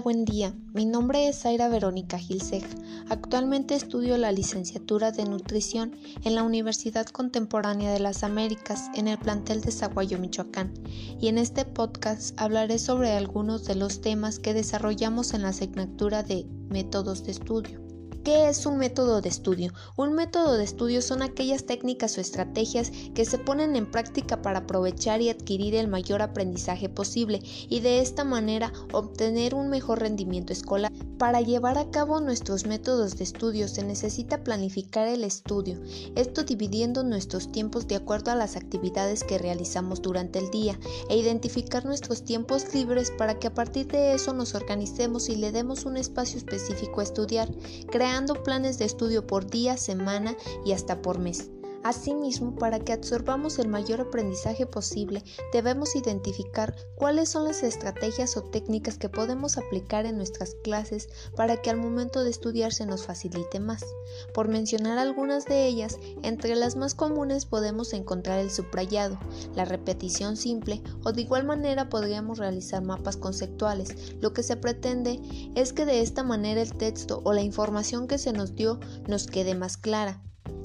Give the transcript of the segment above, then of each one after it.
Buen día. Mi nombre es Zaira Verónica Gilseg. Actualmente estudio la licenciatura de nutrición en la Universidad Contemporánea de las Américas en el plantel de Zaguayo, Michoacán. Y en este podcast hablaré sobre algunos de los temas que desarrollamos en la asignatura de métodos de estudio. ¿Qué es un método de estudio? Un método de estudio son aquellas técnicas o estrategias que se ponen en práctica para aprovechar y adquirir el mayor aprendizaje posible y de esta manera obtener un mejor rendimiento escolar. Para llevar a cabo nuestros métodos de estudio se necesita planificar el estudio, esto dividiendo nuestros tiempos de acuerdo a las actividades que realizamos durante el día e identificar nuestros tiempos libres para que a partir de eso nos organicemos y le demos un espacio específico a estudiar, creando planes de estudio por día, semana y hasta por mes. Asimismo, para que absorbamos el mayor aprendizaje posible, debemos identificar cuáles son las estrategias o técnicas que podemos aplicar en nuestras clases para que al momento de estudiar se nos facilite más. Por mencionar algunas de ellas, entre las más comunes podemos encontrar el subrayado, la repetición simple o de igual manera podríamos realizar mapas conceptuales. Lo que se pretende es que de esta manera el texto o la información que se nos dio nos quede más clara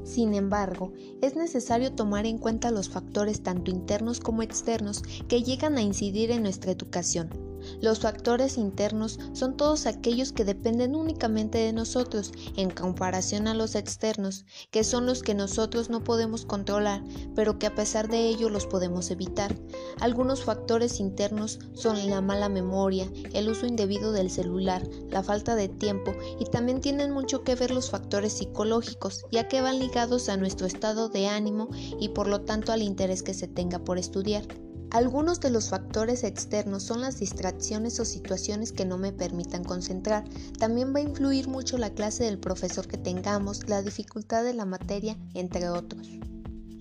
sin embargo, es necesario tomar en cuenta los factores tanto internos como externos que llegan a incidir en nuestra educación. Los factores internos son todos aquellos que dependen únicamente de nosotros en comparación a los externos, que son los que nosotros no podemos controlar, pero que a pesar de ello los podemos evitar. Algunos factores internos son la mala memoria, el uso indebido del celular, la falta de tiempo y también tienen mucho que ver los factores psicológicos, ya que van ligados a nuestro estado de ánimo y por lo tanto al interés que se tenga por estudiar. Algunos de los factores externos son las distracciones o situaciones que no me permitan concentrar. También va a influir mucho la clase del profesor que tengamos, la dificultad de la materia, entre otros.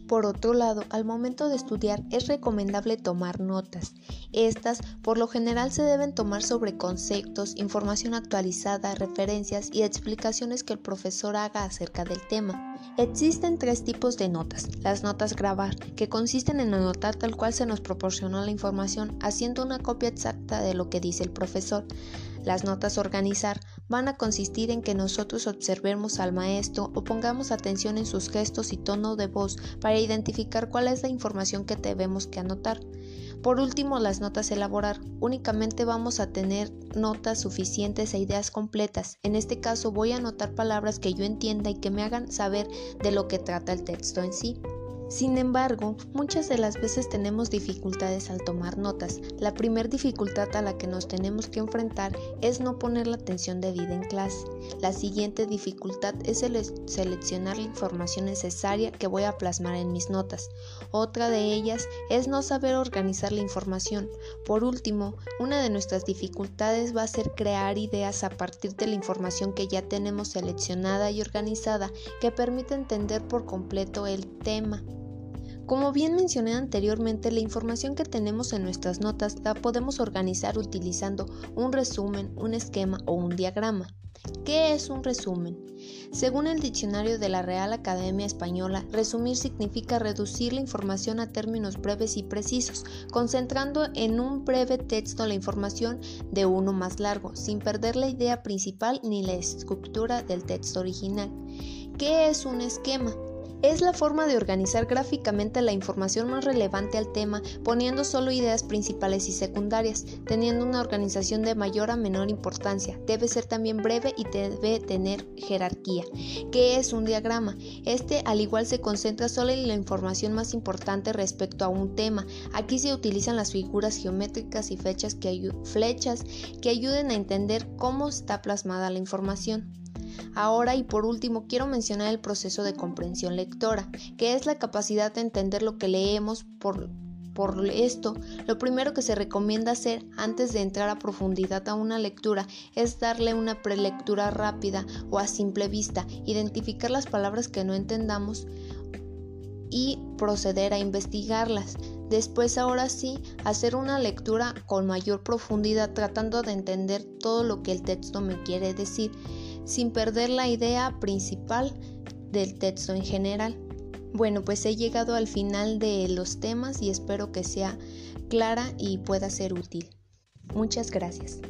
Por otro lado, al momento de estudiar es recomendable tomar notas. Estas, por lo general, se deben tomar sobre conceptos, información actualizada, referencias y explicaciones que el profesor haga acerca del tema. Existen tres tipos de notas. Las notas grabar, que consisten en anotar tal cual se nos proporcionó la información, haciendo una copia exacta de lo que dice el profesor. Las notas organizar van a consistir en que nosotros observemos al maestro o pongamos atención en sus gestos y tono de voz para identificar cuál es la información que debemos que anotar. Por último, las notas elaborar. Únicamente vamos a tener notas suficientes e ideas completas. En este caso voy a anotar palabras que yo entienda y que me hagan saber de lo que trata el texto en sí. Sin embargo, muchas de las veces tenemos dificultades al tomar notas. La primera dificultad a la que nos tenemos que enfrentar es no poner la atención debida en clase. La siguiente dificultad es el seleccionar la información necesaria que voy a plasmar en mis notas. Otra de ellas es no saber organizar la información. Por último, una de nuestras dificultades va a ser crear ideas a partir de la información que ya tenemos seleccionada y organizada que permite entender por completo el tema. Como bien mencioné anteriormente, la información que tenemos en nuestras notas la podemos organizar utilizando un resumen, un esquema o un diagrama. ¿Qué es un resumen? Según el diccionario de la Real Academia Española, resumir significa reducir la información a términos breves y precisos, concentrando en un breve texto la información de uno más largo, sin perder la idea principal ni la estructura del texto original. ¿Qué es un esquema? Es la forma de organizar gráficamente la información más relevante al tema, poniendo solo ideas principales y secundarias, teniendo una organización de mayor a menor importancia. Debe ser también breve y debe tener jerarquía. ¿Qué es un diagrama? Este al igual se concentra solo en la información más importante respecto a un tema. Aquí se utilizan las figuras geométricas y flechas que, ayuden a entender cómo está plasmada la información. Ahora y por último quiero mencionar el proceso de comprensión lectora, que es la capacidad de entender lo que leemos por esto, lo primero que se recomienda hacer antes de entrar a profundidad a una lectura es darle una prelectura rápida o a simple vista, identificar las palabras que no entendamos y proceder a investigarlas. Después, ahora sí, hacer una lectura con mayor profundidad tratando de entender todo lo que el texto me quiere decir sin perder la idea principal del texto en general. Bueno, pues he llegado al final de los temas y espero que sea clara y pueda ser útil. Muchas gracias.